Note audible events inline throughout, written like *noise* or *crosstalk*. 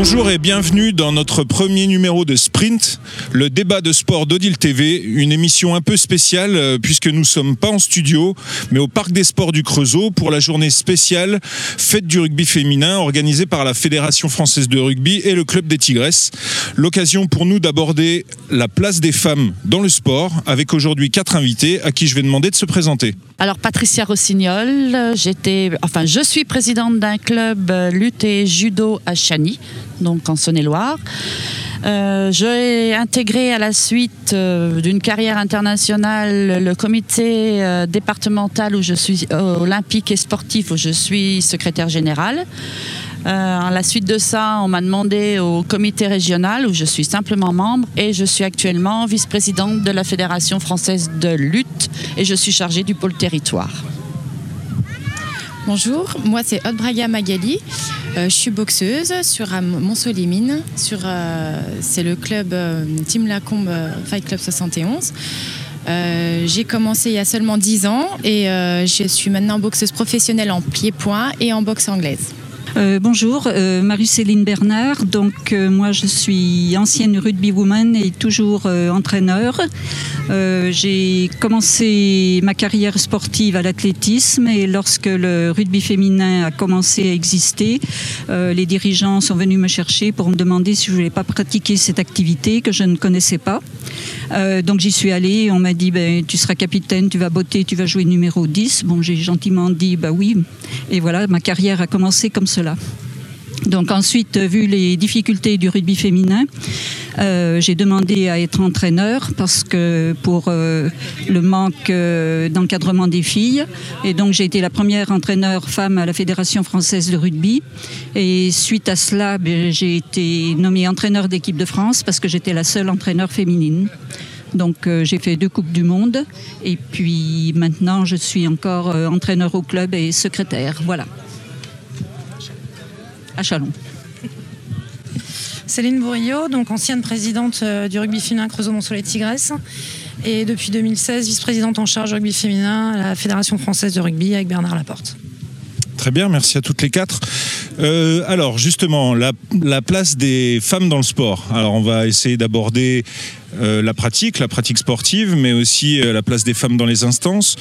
Bonjour et bienvenue dans notre premier numéro de Sprint, le débat de sport d'Odile TV, une émission un peu spéciale euh, puisque nous sommes pas en studio mais au Parc des Sports du Creusot pour la journée spéciale Fête du rugby féminin organisée par la Fédération française de rugby et le Club des Tigresses. L'occasion pour nous d'aborder la place des femmes dans le sport avec aujourd'hui quatre invités à qui je vais demander de se présenter. Alors Patricia Rossignol, j'étais, enfin je suis présidente d'un club euh, lutte et judo à Chani, donc en Saône-et-Loire. Euh, J'ai intégré à la suite euh, d'une carrière internationale le comité euh, départemental où je suis olympique et sportif où je suis secrétaire générale. À la suite de ça, on m'a demandé au comité régional où je suis simplement membre et je suis actuellement vice-présidente de la Fédération française de lutte et je suis chargée du pôle territoire. Bonjour, moi c'est Aude Braga Magali. Euh, je suis boxeuse sur euh, Montsolimine. Sur, euh, c'est le club euh, Team Lacombe euh, Fight Club 71. Euh, j'ai commencé il y a seulement 10 ans et euh, je suis maintenant boxeuse professionnelle en pied-point et en boxe anglaise. Euh, bonjour, euh, Marie-Céline Bernard. Donc, euh, moi, je suis ancienne rugby woman et toujours entraîneur. J'ai commencé ma carrière sportive à l'athlétisme et lorsque le rugby féminin a commencé à exister, les dirigeants sont venus me chercher pour me demander si je voulais pas pratiquer cette activité que je ne connaissais pas. Donc, j'y suis allée. On m'a dit, ben, tu seras capitaine, tu vas botter, tu vas jouer numéro 10. Bon, j'ai gentiment dit, bah oui. Et voilà, ma carrière a commencé comme cela. Donc ensuite, vu les difficultés du rugby féminin, euh, j'ai demandé à être entraîneur parce que pour euh, le manque euh, d'encadrement des filles. Et donc j'ai été la première entraîneur femme à la Fédération française de rugby. Et suite à cela, ben, j'ai été nommée entraîneur d'équipe de France parce que j'étais la seule entraîneur féminine. Donc j'ai fait deux Coupes du Monde et puis maintenant je suis encore entraîneur au club et secrétaire. Voilà. À Chalon. Céline Bourillot, donc ancienne présidente euh, du rugby féminin Creusot-Montsoleil Tigresse et depuis 2016 vice-présidente en charge du rugby féminin à la Fédération française de rugby avec Bernard Laporte. Très bien, merci à toutes les quatre. Euh, alors justement, la, la place des femmes dans le sport. Alors on va essayer d'aborder euh, la pratique, la pratique sportive, mais aussi euh, la place des femmes dans les instances.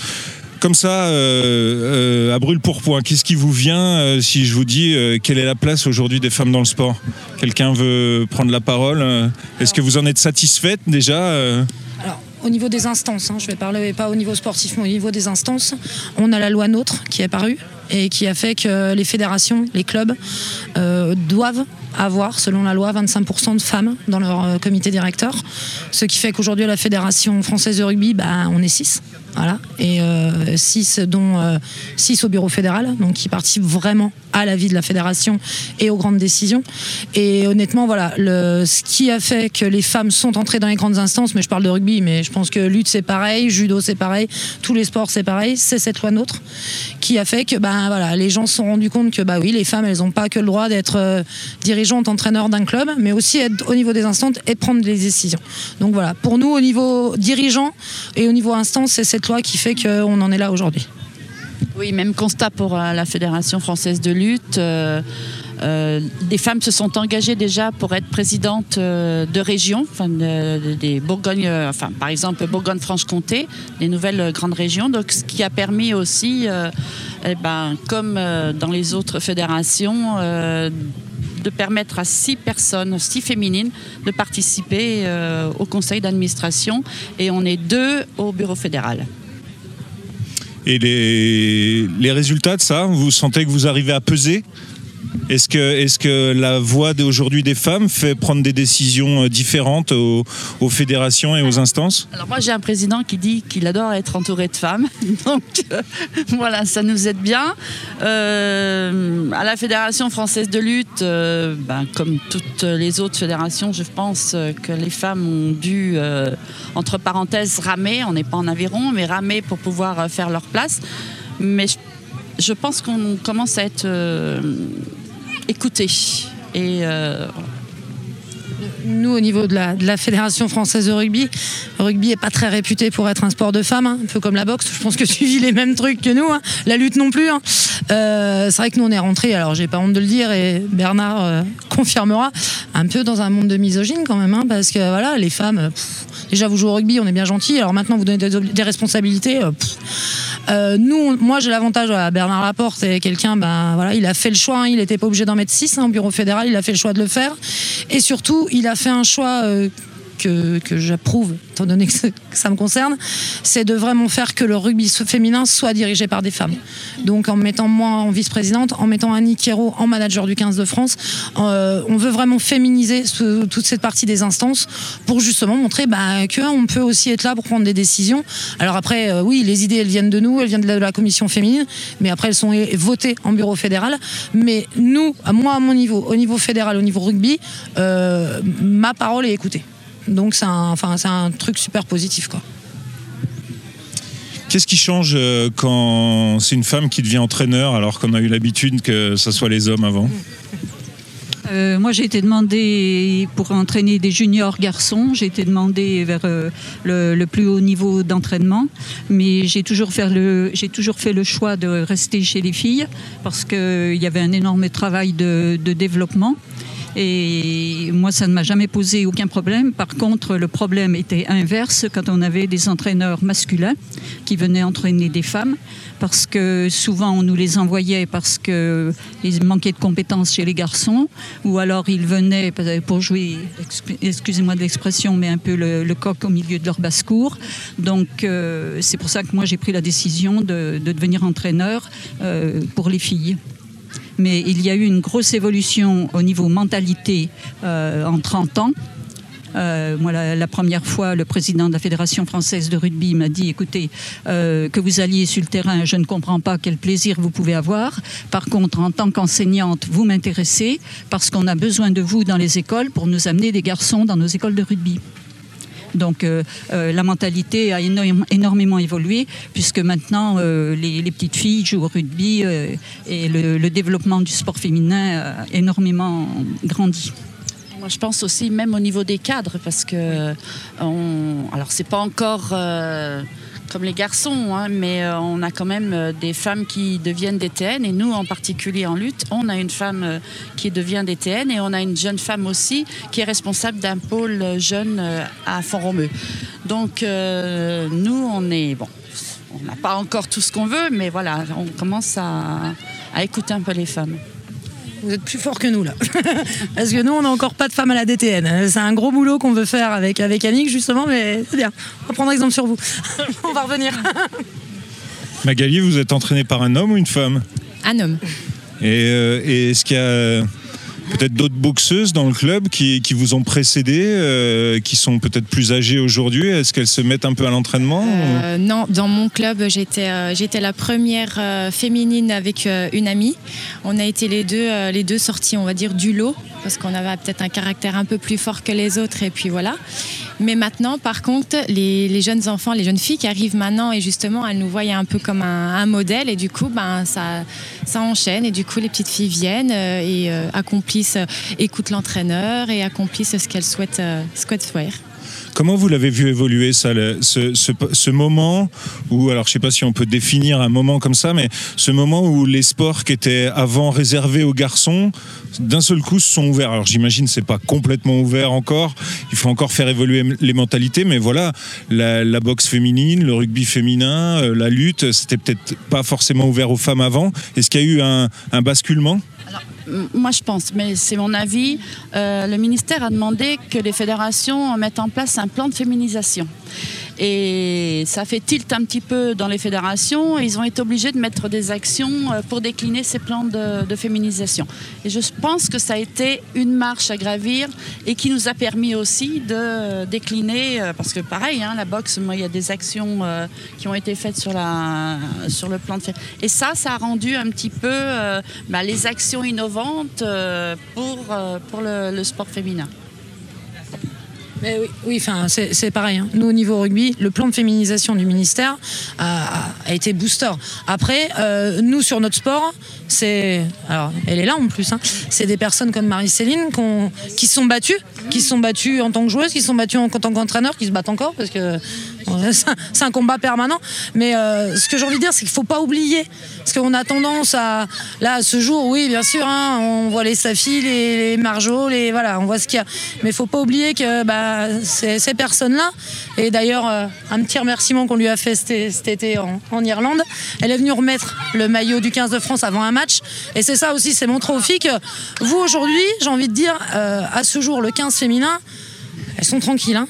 Comme ça, euh, euh, à brûle pour point, qu'est-ce qui vous vient euh, si je vous dis quelle est la place aujourd'hui des femmes dans le sport? Quelqu'un veut prendre la parole Est-ce que vous en êtes satisfaite déjà Alors, au niveau des instances, hein, je vais parler pas au niveau sportif, mais au niveau des instances, on a la loi NOTRe qui est parue et qui a fait que les fédérations, les clubs doivent avoir, selon la loi, 25% de femmes dans leur comité directeur. Ce qui fait qu'aujourd'hui, à la Fédération française de rugby, bah, on est 6. Voilà. Et 6 dont 6 au bureau fédéral, donc qui participent vraiment à la vie de la fédération et aux grandes décisions. Et honnêtement, voilà, ce qui a fait que les femmes sont entrées dans les grandes instances, mais je parle de rugby, mais je pense que lutte c'est pareil, judo c'est pareil, tous les sports c'est pareil, c'est cette loi nôtre qui a fait que ben voilà, les gens se sont rendus compte que bah oui, les femmes elles n'ont pas que le droit d'être euh, dirigeantes, entraîneurs d'un club, mais aussi être au niveau des instances et prendre des décisions. Donc voilà, pour nous au niveau dirigeant et au niveau instance, c'est cette qui fait qu'on en est là aujourd'hui. Oui, même constat pour euh, la Fédération française de lutte. Euh, euh, des femmes se sont engagées déjà pour être présidentes de régions, des Bourgogne, enfin, par exemple Bourgogne-Franche-Comté, les nouvelles grandes régions. Ce qui a permis aussi, eh ben, comme dans les autres fédérations, de permettre à six personnes, six féminines, de participer euh, au conseil d'administration. Et on est deux au bureau fédéral. Et les, les résultats de ça, vous sentez que vous arrivez à peser? Est-ce que, est que la voix d'aujourd'hui des femmes fait prendre des décisions euh, différentes aux, fédérations et aux instances? Alors moi j'ai un président qui dit qu'il adore être entouré de femmes, *laughs* donc euh, voilà, ça nous aide bien. Euh, à la Fédération française de lutte, ben, comme toutes les autres fédérations, je pense que les femmes ont dû, entre parenthèses, ramer, on n'est pas en aviron, mais ramer pour pouvoir faire leur place. Mais je pense qu'on commence à être euh, écouté. Et euh, nous, au niveau de la, Fédération française de rugby, rugby n'est pas très réputé pour être un sport de femmes, hein, un peu comme la boxe. Je pense que *laughs* tu vis les mêmes trucs que nous. hein. La lutte non plus. hein. Euh, c'est vrai que nous, on est rentrés, alors j'ai pas honte de le dire, et Bernard euh, confirmera, un peu dans un monde de misogyne quand même, parce que voilà, les femmes, déjà vous jouez au rugby, on est bien gentil, alors maintenant vous donnez des, responsabilités. Euh, nous, moi j'ai l'avantage, voilà, Bernard Laporte est quelqu'un, ben voilà, il a fait le choix, hein, il n'était pas obligé d'en mettre 6 au bureau fédéral, il a fait le choix de le faire. Et surtout, il a fait un choix euh, que, j'approuve, étant donné que ça- me concerne, c'est de vraiment faire que le rugby féminin soit dirigé par des femmes. Donc en mettant moi en vice-présidente, en mettant Annie Quérault en manager du 15 de France, euh, on veut vraiment féminiser toute cette partie des instances pour justement montrer bah, qu'on peut aussi être là pour prendre des décisions. Alors après, euh, oui, les idées, elles viennent de nous, elles viennent de la, commission féminine, mais après, elles sont votées en bureau fédéral. Mais nous, moi, à mon niveau, au niveau fédéral, au niveau rugby, euh, ma parole est écoutée. Donc c'est un, enfin, c'est un truc super positif. Quoi. Qu'est-ce qui change euh, quand c'est une femme qui devient entraîneur alors qu'on a eu l'habitude que ce soit les hommes avant? Euh, moi, j'ai été demandé pour entraîner des juniors garçons. J'ai été demandé vers euh, le, le plus haut niveau d'entraînement, mais j'ai toujours fait le j'ai toujours fait le choix de rester chez les filles parce que il y avait un énorme travail de, de développement. Et moi, ça ne m'a jamais posé aucun problème. Par contre, le problème était inverse quand on avait des entraîneurs masculins qui venaient entraîner des femmes, parce que souvent on nous les envoyait parce qu'ils manquaient de compétences chez les garçons, ou alors ils venaient pour jouer, excu- excusez-moi de l'expression, mais un peu le, coq au milieu de leur basse-cour. Donc euh, c'est pour ça que moi j'ai pris la décision de, de devenir entraîneur euh, pour les filles mais il y a eu une grosse évolution au niveau mentalité euh, en 30 ans. Euh, la première fois, le président de la Fédération française de rugby m'a dit écoutez, euh, que vous alliez sur le terrain, je ne comprends pas quel plaisir vous pouvez avoir. Par contre, en tant qu'enseignante, vous m'intéressez parce qu'on a besoin de vous dans les écoles pour nous amener des garçons dans nos écoles de rugby. Donc euh, euh, la mentalité a énormément évolué puisque maintenant euh, les, petites filles jouent au rugby et le, développement du sport féminin a énormément grandi. Moi, je pense aussi même au niveau des cadres, parce que on, alors c'est pas encore comme les garçons, hein, mais euh, on a quand même euh, des femmes qui deviennent DTN, et nous en particulier en lutte, on a une femme euh, qui devient DTN, et on a une jeune femme aussi qui est responsable d'un pôle jeune à Font-Romeu. Donc nous, on est bon. On n'a pas encore tout ce qu'on veut, mais voilà, on commence à écouter un peu les femmes. Vous êtes plus fort que nous là. *laughs* Parce que nous, on n'a encore pas de femmes à la DTN. C'est un gros boulot qu'on veut faire avec, avec Annick justement, mais c'est bien. On va prendre exemple sur vous. *laughs* on va revenir. *laughs* Magali, vous êtes entraînée par un homme ou une femme? Un homme. Et, euh, et est-ce qu'il y a peut-être d'autres boxeuses dans le club qui, vous ont précédé, euh, qui sont peut-être plus âgées aujourd'hui Est-ce qu'elles se mettent un peu à l'entraînement Euh, non, dans mon club, j'étais euh, la première féminine avec une amie. On a été les deux, les deux sorties, on va dire, du lot, parce qu'on avait peut-être un caractère un peu plus fort que les autres, et puis voilà. Mais maintenant, par contre, les, jeunes enfants, les jeunes filles qui arrivent maintenant, et justement, elles nous voient un peu comme un, modèle, et du coup, ben, ça, enchaîne, et du coup, les petites filles viennent euh, et euh, accomplissent, écoutent l'entraîneur et accomplissent ce qu'elles souhaitent, euh, souhaitent faire. Comment vous l'avez vu évoluer ça, ce, moment où, alors je sais pas si on peut définir un moment comme ça, mais ce moment où les sports qui étaient avant réservés aux garçons, d'un seul coup se sont ouverts. Alors j'imagine c'est pas complètement ouvert encore, il faut encore faire évoluer les mentalités, mais voilà, la, boxe féminine, le rugby féminin, euh, la lutte, c'était peut-être pas forcément ouvert aux femmes avant. Est-ce qu'il y a eu un, basculement? Moi, je pense, mais c'est mon avis. euh, le ministère a demandé que les fédérations mettent en place un plan de féminisation. Et ça fait tilt un petit peu dans les fédérations. Ils ont été obligés de mettre des actions euh, pour décliner ces plans de, féminisation. Et je pense que ça a été une marche à gravir et qui nous a permis aussi de décliner, euh, parce que pareil, hein, la boxe, moi, il y a des actions euh, qui ont été faites sur, le plan de féminisation. Et ça, ça a rendu un petit peu bah, les actions innovantes pour, le sport féminin. Mais oui, c'est pareil. hein. Nous, au niveau rugby, le plan de féminisation du ministère a, été booster. Après, euh, nous, sur notre sport, c'est. Alors, elle est là en plus. hein, c'est des personnes comme Marie-Céline qui se sont battues qui se sont battues en tant que joueuses, qui se sont battues en tant qu'entraîneurs, qui se battent encore parce que c'est un combat permanent. Mais euh, ce que j'ai envie de dire, c'est qu'il faut pas oublier. Parce qu'on a tendance à. Là, ce jour, oui, bien sûr, hein, on voit les Safi, les, les les, voilà, on voit ce qu'il y a. Mais il faut pas oublier que bah, ces, personnes-là, et d'ailleurs, euh, un petit remerciement qu'on lui a fait cet, été en, Irlande, elle est venue remettre le maillot du 15 de France avant un match. Et c'est ça aussi, c'est montrer aux que vous, aujourd'hui, j'ai envie de dire, euh, à ce jour, le 15 féminin, elles sont tranquilles. Hein.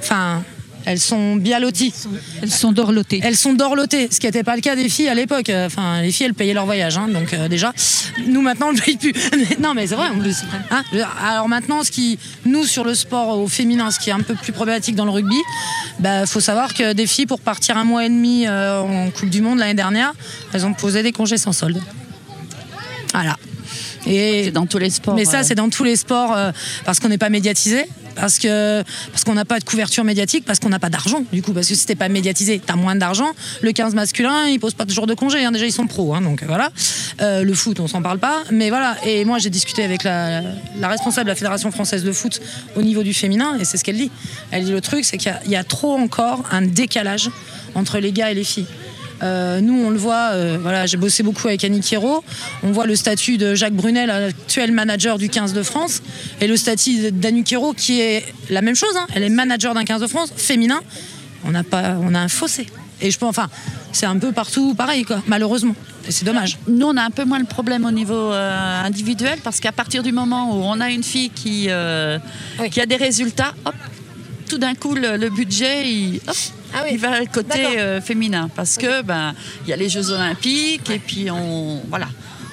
Enfin, elles sont bien loties. Elles sont dorlotées. Elles sont dorlotées, ce qui n'était pas le cas des filles à l'époque. Enfin, les filles, elles payaient leur voyage. Hein, donc euh, déjà, nous maintenant, on ne paye plus. *laughs* non, mais c'est vrai en plus. Hein Alors maintenant, ce qui, nous, sur le sport au féminin, ce qui est un peu plus problématique dans le rugby, il bah, faut savoir que des filles, pour partir un mois et demi euh, en Coupe du Monde l'année dernière, elles ont posé des congés sans solde. Voilà. Et c'est dans tous les sports. Mais ça, c'est dans tous les sports euh, parce qu'on n'est pas médiatisé, parce qu'on n'a pas de couverture médiatique, parce qu'on n'a pas d'argent. Du coup, parce que si pas médiatisé, t'as moins d'argent. Le 15 masculin, il pose pas de jour de congé. Hein. Déjà, ils sont pros, hein, donc voilà. Euh, le foot, on s'en parle pas. Mais voilà. Et moi, j'ai discuté avec la, responsable de la fédération française de foot au niveau du féminin, et c'est ce qu'elle dit. Elle dit le truc, c'est qu'il y a trop encore un décalage entre les gars et les filles. Euh, nous, on le voit, euh, voilà, j'ai bossé beaucoup avec Annie Quiro. On voit le statut de Jacques Brunel, actuel manager du 15 de France, et le statut d'Annie Quiro qui est la même chose. Hein. Elle est manager d'un 15 de France féminin. On a, pas, on a un fossé. Et je pense, enfin, c'est un peu partout pareil, quoi, malheureusement. Et c'est dommage. Nous, on a un peu moins le problème au niveau euh, individuel parce qu'à partir du moment où on a une fille qui, oui. qui a des résultats, hop, tout d'un coup, le, le budget, il, hop, ah oui. il va côté euh, féminin parce que ben il y a les Jeux Olympiques ouais. et puis on voilà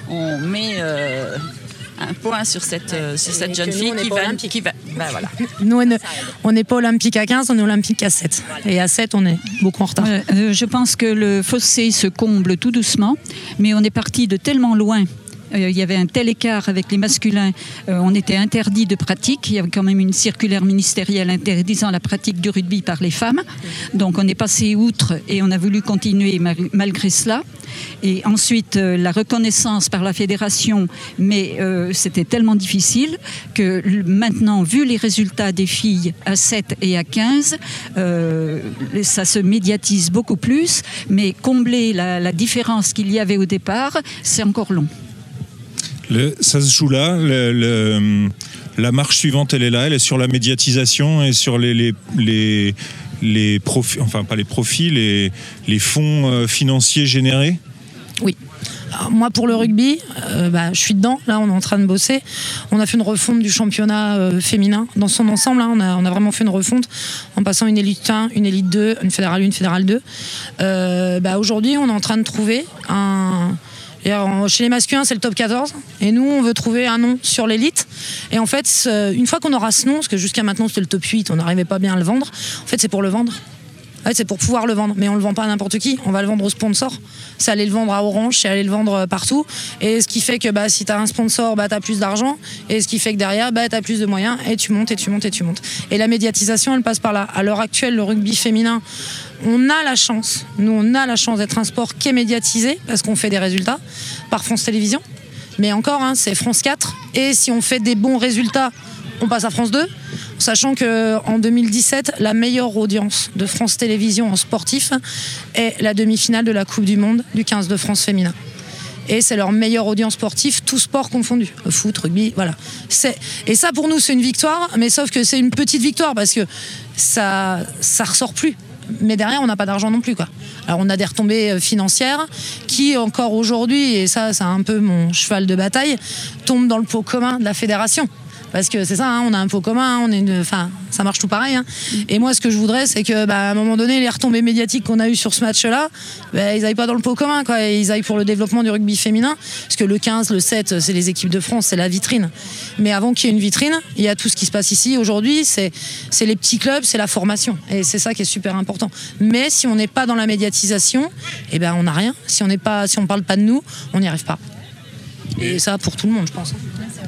on met euh, un point sur cette, euh, sur cette jeune fille qui va, qui va, ben voilà. *laughs* Nous, on n'est pas olympique à 15, on est olympique à 7. Et à 7, on est beaucoup en retard. Euh, je pense que le fossé se comble tout doucement, mais on est parti de tellement loin euh, il y avait un tel écart avec les masculins, euh, on était interdit de pratique. Il y avait quand même une circulaire ministérielle interdisant la pratique du rugby par les femmes. Donc on est passé outre et on a voulu continuer malgré cela. Et ensuite, euh, la reconnaissance par la fédération, mais c'était tellement difficile que maintenant, vu les résultats des filles à 7 et à 15, euh, ça se médiatise beaucoup plus, mais combler la différence qu'il y avait au départ, c'est encore long. Ça se joue là. Le, la marche suivante, elle est là. Elle est sur la médiatisation et sur les, les, profits, enfin pas les profits, les, fonds euh, financiers générés? Oui. Moi, pour le rugby, euh, bah, je suis dedans. Là, on est en train de bosser. On a fait une refonte du championnat euh, féminin dans son ensemble. Hein. On, a, vraiment fait une refonte en passant une élite 1, une élite 2, une fédérale 1, une fédérale 2. Euh, bah, Aujourd'hui, on est en train de trouver un chez les masculins, c'est le top 14. Et nous, on veut trouver un nom sur l'élite. Et en fait, une fois qu'on aura ce nom, parce que jusqu'à maintenant, c'était le top 8, on n'arrivait pas bien à le vendre, en fait, c'est pour le vendre. En fait, c'est pour pouvoir le vendre, mais on le vend pas à n'importe qui. On va le vendre aux sponsors. C'est aller le vendre à Orange, c'est aller le vendre partout. Et ce qui fait que bah, si tu as un sponsor, bah, tu as plus d'argent. Et ce qui fait que derrière, bah, tu as plus de moyens. Et tu montes, et tu montes, et tu montes. Et la médiatisation, elle passe par là. À l'heure actuelle, le rugby féminin, on a la chance, nous on a la chance d'être un sport qui est médiatisé parce qu'on fait des résultats par France Télévisions. Mais encore, hein, c'est France 4. Et si on fait des bons résultats, on passe à France 2. Sachant qu'en 2017, la meilleure audience de France Télévisions en sportif est la demi-finale de la Coupe du Monde du 15 de France féminin. Et c'est leur meilleure audience sportive, tout sport confondu. Foot, rugby, voilà. Et ça, pour nous, c'est une victoire, mais sauf que c'est une petite victoire parce que ça ça ressort plus mais derrière on n'a pas d'argent non plus quoi. Alors on a des retombées financières qui encore aujourd'hui et ça c'est un peu mon cheval de bataille tombent dans le pot commun de la fédération parce que c'est ça, hein, on a un pot commun, on est une, enfin, ça marche tout pareil. Hein. Et moi, ce que je voudrais, c'est que, bah, à un moment donné, les retombées médiatiques qu'on a eues sur ce match-là, bah, ils aillent pas dans le pot commun, quoi. Et ils aillent pour le développement du rugby féminin, parce que le 15, le 7, c'est les équipes de France, c'est la vitrine. Mais avant qu'il y ait une vitrine, il y a tout ce qui se passe ici aujourd'hui, c'est, c'est les petits clubs, c'est la formation, et c'est ça qui est super important. Mais si on n'est pas dans la médiatisation, eh ben, on n'a rien. Si on n'est pas, si on parle pas de nous, on n'y arrive pas. Et ça pour tout le monde, je pense.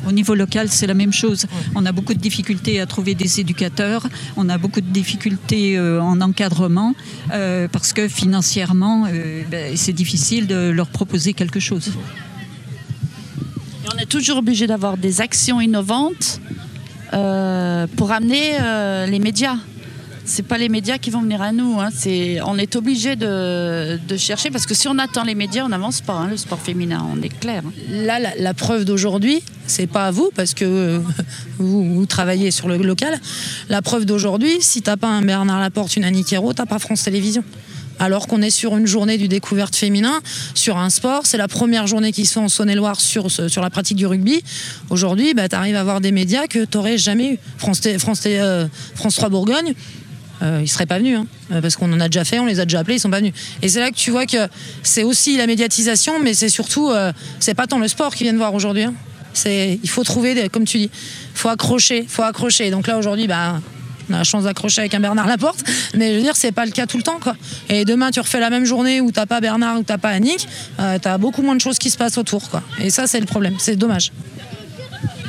Au niveau local, c'est la même chose. On a beaucoup de difficultés à trouver des éducateurs, on a beaucoup de difficultés euh, en encadrement, euh, parce que financièrement, euh, ben, c'est difficile de leur proposer quelque chose. On est toujours obligé d'avoir des actions innovantes pour amener les médias. C'est pas les médias qui vont venir à nous. hein. C'est, on est obligé de, chercher parce que si on attend les médias, on n'avance pas. hein, le sport féminin, on est clair. hein. Là, la, preuve d'aujourd'hui, c'est pas à vous, parce que euh, vous, travaillez sur le local. La preuve d'aujourd'hui, si t'as pas un Bernard Laporte, une Annie Quérault, t'as pas France Télévisions. Alors qu'on est sur une journée du découverte féminin, sur un sport, c'est la première journée qui se fait en Saône-et-Loire sur, la pratique du rugby. Aujourd'hui, bah, tu arrives à avoir des médias que tu n'aurais jamais eu. France, Té- France, Té- euh, France 3 Bourgogne, euh, ils seraient pas venus, hein, euh, parce qu'on en a déjà fait, on les a déjà appelés, ils sont pas venus. Et c'est là que tu vois que c'est aussi la médiatisation, mais c'est surtout, euh, c'est pas tant le sport qu'ils viennent voir aujourd'hui. hein. C'est, il faut trouver, des, comme tu dis, faut accrocher, faut accrocher. Donc là aujourd'hui, bah, on a la chance d'accrocher avec un Bernard Laporte, mais je veux dire, c'est pas le cas tout le temps. Et demain, tu refais la même journée où t'as pas Bernard ou t'as pas Annick, euh, t'as beaucoup moins de choses qui se passent autour. Et ça, c'est le problème, c'est dommage.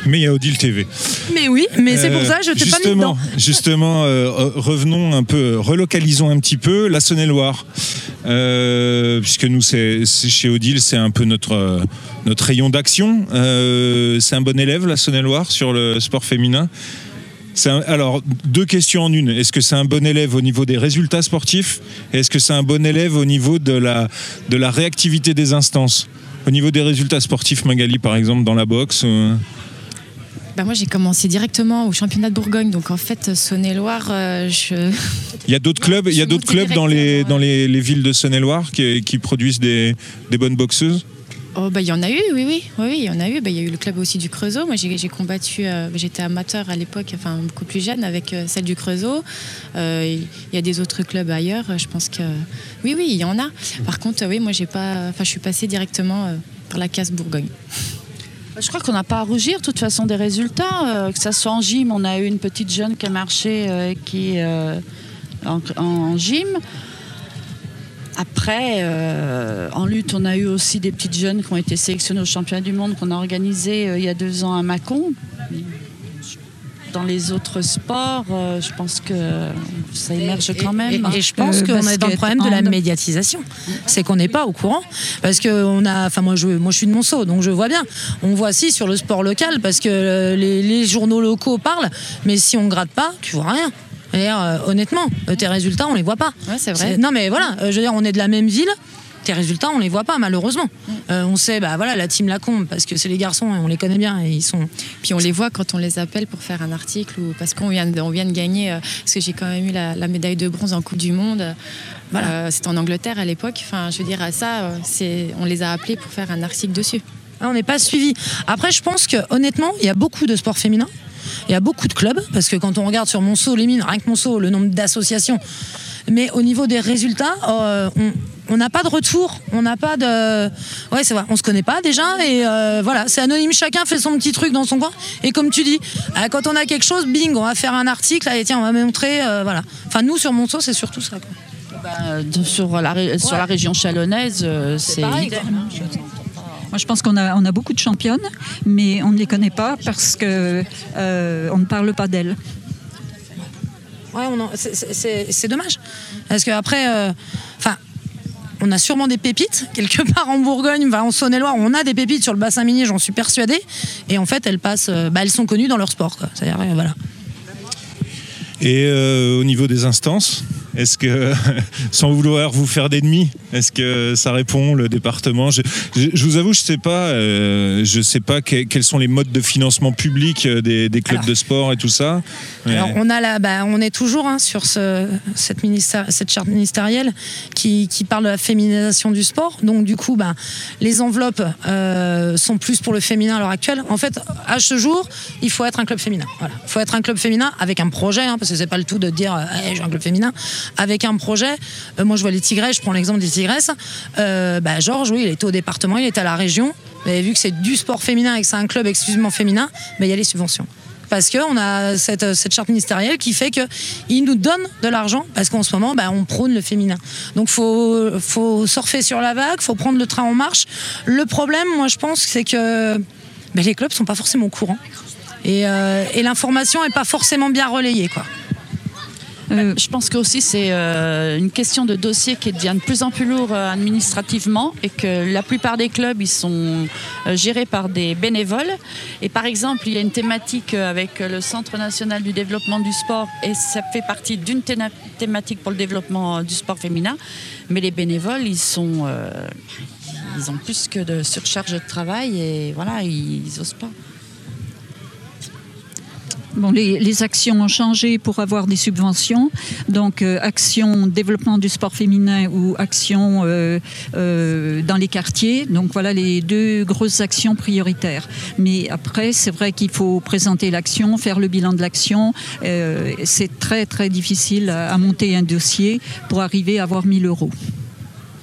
Mais il y a Odile TV. Mais oui, mais c'est pour Euh, ça que je t'ai pas mis justement, dedans. Justement, euh, euh, revenons un peu, relocalisons un petit peu la Saône-et-Loire. Euh, puisque nous, c'est chez Odile, c'est un peu notre, notre rayon d'action. Euh, c'est un bon élève, la Saône-et-Loire, sur le sport féminin. Un- alors, deux questions en une. Est-ce que c'est un bon élève au niveau des résultats sportifs? Est-ce que c'est un bon élève au niveau de la, de la réactivité des instances? Au niveau des résultats sportifs, Magali, par exemple, dans la boxe euh, Bah, moi, j'ai commencé directement au championnat de Bourgogne. Donc, en fait, Saône-et-Loire, euh, je. Il y a d'autres clubs, il y a d'autres clubs dans les, dans les, les villes de Saône-et-Loire qui, qui produisent des, des bonnes boxeuses? Oh, bah, il y en a eu, oui, oui. Oui, il y en a eu. Bah, Il y a eu le club aussi du Creusot. Moi, j'ai combattu, euh, j'étais amateur à l'époque, enfin, beaucoup plus jeune, avec euh, celle du Creusot. Euh, Il y a des autres clubs ailleurs. Je pense que. Oui, oui, il y en a. Par contre, oui, moi, j'ai pas. Enfin, je suis passée directement par la case Bourgogne. Je crois qu'on n'a pas à rougir, de toute façon, des résultats. euh, que ça soit en gym, on a eu une petite jeune qui a marché, euh, qui euh, en, gym. Après, en lutte, on a eu aussi des petites jeunes qui ont été sélectionnées au championnat du monde qu'on a organisé il y a deux ans à Mâcon. Dans les autres sports, euh, je pense que ça émerge quand même. Et, et je pense Euh, qu'on est dans le problème de la médiatisation. C'est qu'on n'est pas au courant. Parce que on a, enfin moi je, moi je suis de Monceau, donc je vois bien. On voit si sur le sport local, parce que euh, les, les journaux locaux parlent, mais si on gratte pas, tu vois rien. D'ailleurs, euh, honnêtement, tes résultats, on les voit pas. Ouais, c'est vrai. Non mais voilà, euh, je veux dire, on est de la même ville. Tes résultats, on les voit pas malheureusement. Mm. Euh, on sait, bah voilà, la team Lacombe, parce que c'est les garçons et on les connaît bien et ils sont. Puis on les voit quand on les appelle pour faire un article ou parce qu'on vient, de- on vient de gagner, euh, parce que j'ai quand même eu la, la médaille de bronze en Coupe du Monde. Voilà. Euh, C'était en Angleterre à l'époque. Enfin, je veux dire, à ça, c'est, on les a appelés pour faire un article dessus. Ah, On n'est pas suivi. Après, je pense que honnêtement, il y a beaucoup de sports féminins. Il y a beaucoup de clubs, parce que quand on regarde sur Monceau, les mines, rien que Monceau, le nombre d'associations. Mais au niveau des résultats, on- on n'a pas de retour, on n'a pas de. Ouais, c'est vrai, on se connaît pas déjà, et euh, voilà, c'est anonyme, chacun fait son petit truc dans son coin. Et comme tu dis, euh, quand on a quelque chose, bing, on va faire un article, allez, tiens, on va montrer, euh, voilà. Enfin, nous, sur Monceau, c'est surtout ça. quoi. De- sur, la, sur la région chalonnaise, euh, c'est pareil, idem, quoi. hein. Moi, je pense qu'on a, on a beaucoup de championnes, mais on ne les connaît pas parce que euh, on ne parle pas d'elles. Ouais, on en- c'est- c'est- c'est c'est dommage. Parce qu'après, enfin, on a sûrement des pépites quelque *laughs* part en Bourgogne, enfin, en Saône-et-Loire, on a des pépites sur le bassin minier, j'en suis persuadée. Et en fait, elles passent, euh, bah, elles sont connues dans leur sport. euh. Et euh, au niveau des instances, est-ce que, *laughs* sans vouloir vous faire d'ennemis, est-ce que ça répond le département? Je, je- je vous avoue, je sais pas, euh, je sais pas que- quels sont les modes de financement public euh, des, des clubs Alors. de sport et tout ça. Mais- Alors, on, a la, bah, on est toujours hein, sur ce, cette, charte ministérielle qui, qui parle de la féminisation du sport. Donc, du coup, bah, les enveloppes euh, sont plus pour le féminin à l'heure actuelle. En fait, à ce jour, il faut être un club féminin. Voilà. Il faut être un club féminin avec un projet, hein, parce que c'est pas le tout de dire Hey, j'ai un club féminin. Avec un projet, euh, moi je vois les Tigresses, je prends l'exemple des Tigresses. Euh, bah, Georges, oui, il était au département, il était à la région. Mais vu que c'est du sport féminin et que c'est un club exclusivement féminin, bah, il y a les subventions parce qu'on a cette, cette charte ministérielle qui fait qu'ils nous donnent de l'argent, parce qu'en ce moment, bah, on prône le féminin. Donc il faut, faut surfer sur la vague, faut prendre le train en marche. Le problème, moi je pense, c'est que bah, les clubs sont pas forcément au courant. Et, euh, et l'information n'est pas forcément bien relayée. Quoi. Euh, je pense que aussi c'est euh, une question de dossier qui devient de plus en plus lourd euh, administrativement et que la plupart des clubs ils sont gérés par des bénévoles. Et par exemple, il y a une thématique avec le Centre national du développement du sport et ça fait partie d'une thématique pour le développement du sport féminin. Mais les bénévoles, ils sont, ils ont plus que de surcharge de travail et voilà, ils, ils osent pas. Bon, les, actions ont changé pour avoir des subventions. Donc, euh, action développement du sport féminin ou action euh, euh, dans les quartiers. Donc, voilà les deux grosses actions prioritaires. Mais après, c'est vrai qu'il faut présenter l'action, faire le bilan de l'action. c'est très, très difficile à, monter un dossier pour arriver à avoir 1000 euros.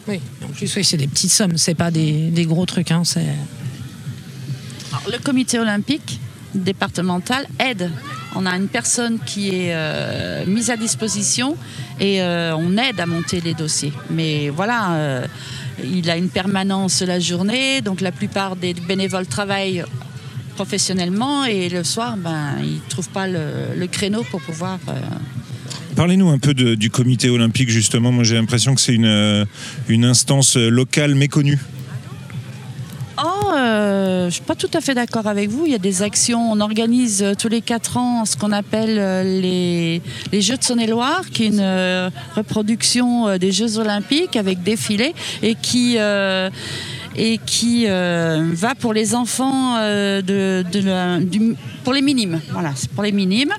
Oui, en plus, oui, c'est des petites sommes, c'est pas des, des, gros trucs. Hein, le comité olympique départementale aide. On a une personne qui est euh, mise à disposition et euh, on aide à monter les dossiers. Mais voilà, euh, il a une permanence la journée, donc la plupart des bénévoles travaillent professionnellement et le soir, ben, ils ne trouvent pas le, créneau pour pouvoir... Parlez-nous un peu du comité olympique, justement. Moi, j'ai l'impression que c'est une, une instance locale méconnue. Euh, je ne suis pas tout à fait d'accord avec vous. Il y a des actions. On organise euh, tous les quatre ans ce qu'on appelle euh, les, les, Jeux de Saône-et-Loire, qui est une reproduction des Jeux Olympiques avec défilé et qui et qui va pour les enfants de, pour les minimes. Voilà, c'est pour les minimes.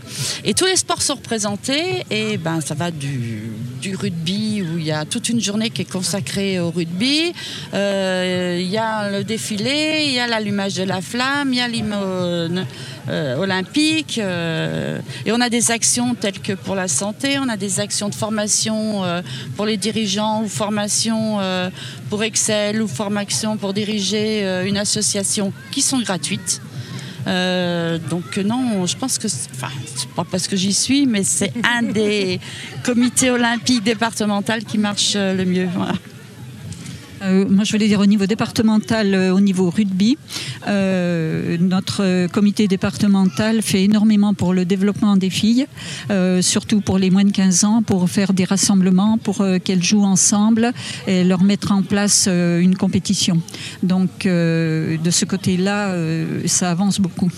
Et tous les sports sont représentés et ben ça va du, du rugby où il y a toute une journée qui est consacrée au rugby. Il y a le défilé, il y a l'allumage de la flamme, il y a l'hymne euh, olympique. Euh, et on a des actions telles que pour la santé, on a des actions de formation euh, pour les dirigeants ou formation pour Excel ou formation pour diriger une association qui sont gratuites. Donc non, je pense que, enfin, c'est pas parce que j'y suis, mais c'est un des comités olympiques départementaux qui marche le mieux. Euh, moi, je voulais dire au niveau départemental, euh, au niveau rugby, euh, notre comité départemental fait énormément pour le développement des filles, surtout pour les moins de 15 ans, pour faire des rassemblements, pour qu'elles jouent ensemble et leur mettre en place une compétition. Donc, de ce côté-là, ça avance beaucoup.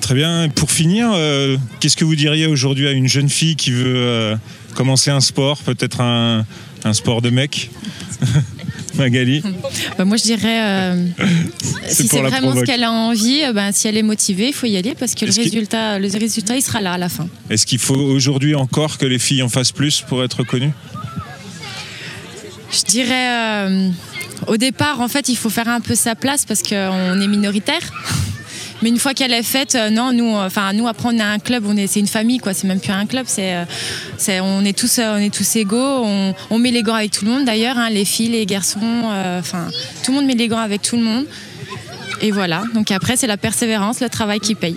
Très bien. Pour finir, qu'est-ce que vous diriez aujourd'hui à une jeune fille qui veut commencer un sport, peut-être un, un sport de mec *laughs* Magali bah, Moi, je dirais, euh, si c'est vraiment ce qu'elle a envie, euh, ben, si elle est motivée, il faut y aller parce que le résultat, le résultat, il sera là à la fin. Est-ce qu'il faut aujourd'hui encore que les filles en fassent plus pour être connues? Je dirais, euh, au départ, en fait, il faut faire un peu sa place parce qu'on est minoritaire. Mais une fois qu'elle est faite, euh, non, nous, euh, enfin, nous après on a un club, on est, c'est une famille, quoi. C'est même plus un club, c'est, euh, on est tous, on est tous égaux. On, met les gants avec tout le monde d'ailleurs, hein, les filles, les garçons, enfin, tout le monde met les gants avec tout le monde. Et voilà. Donc après, c'est la persévérance, le travail qui paye.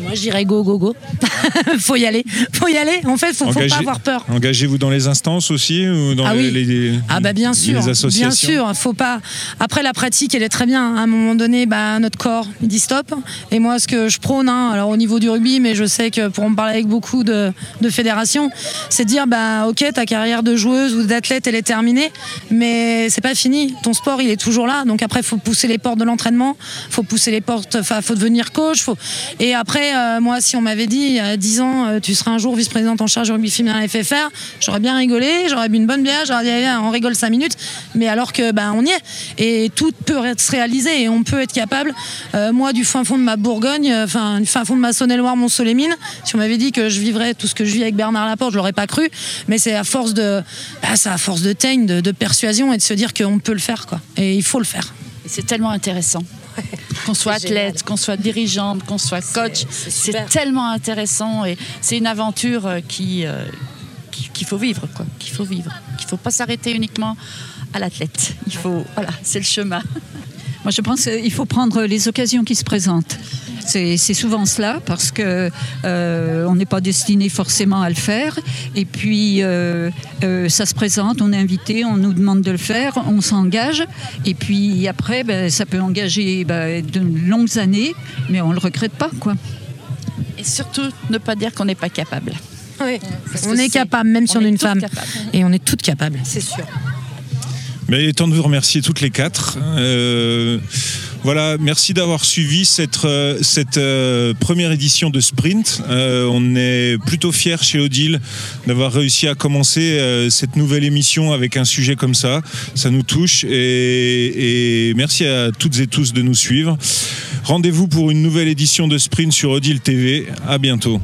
Moi, je go, go, go. *laughs* *laughs* faut y aller. Faut y aller. En fait, faut, faut pas avoir peur. Engagez-vous dans les instances aussi ou dans ah les, ah bah bien sûr, associations. Bien sûr. Faut pas. Après, la pratique, elle est très bien. À un moment donné, bah, notre corps il dit stop. Et moi, ce que je prône, hein, alors au niveau du rugby, mais je sais que pour en parler avec beaucoup de, fédérations, c'est de dire bah ok, ta carrière de joueuse ou d'athlète, elle est terminée, mais c'est pas fini. Ton sport, il est toujours là. Donc après, faut pousser les portes de l'entraînement. Faut pousser les portes. Faut devenir coach. Faut... Et après euh, moi, si on m'avait dit il y a 10 ans, euh, tu seras un jour vice-présidente en charge du rugby féminin FFR, j'aurais bien rigolé, j'aurais bu une bonne bière, j'aurais dit, on rigole 5 minutes. Mais alors que, ben, on y est. Et tout peut se réaliser et on peut être capable. Euh, moi, du fin fond de ma Bourgogne, enfin, du fin fond de ma Saône-et-Loire, mon si on m'avait dit que je vivrais tout ce que je vis avec Bernard Laporte, je l'aurais pas cru. Mais c'est à force de, bah, à force de teigne, de, de persuasion et de se dire qu'on peut le faire, quoi. Et il faut le faire. C'est tellement intéressant. Qu'on soit athlète, qu'on soit dirigeante, qu'on soit coach, c'est tellement intéressant et c'est une aventure euh, qui euh, qu'il faut vivre, quoi. Qu'il faut vivre, qu'il faut pas s'arrêter uniquement à l'athlète. Il faut, voilà, c'est le chemin. Moi, je pense qu'il faut prendre les occasions qui se présentent. C'est souvent cela parce que euh, on n'est pas destiné forcément à le faire. Et puis euh, euh, ça se présente, on est invité, on nous demande de le faire, on s'engage. Et puis après, ben, ça peut engager ben, de longues années, mais on le regrette pas, quoi. Et surtout, ne pas dire qu'on n'est pas capable. Oui. On est capable, même si on, on est une femme. Et on est toutes capables. C'est sûr. Il est temps de vous remercier toutes les quatre. Euh, voilà, merci d'avoir suivi cette, euh, cette euh, première édition de Sprint. On est plutôt fiers chez Odile d'avoir réussi à commencer cette nouvelle émission avec un sujet comme ça. Ça nous touche et, et merci à toutes et tous de nous suivre. Rendez-vous pour une nouvelle édition de Sprint sur Odile TV. À bientôt.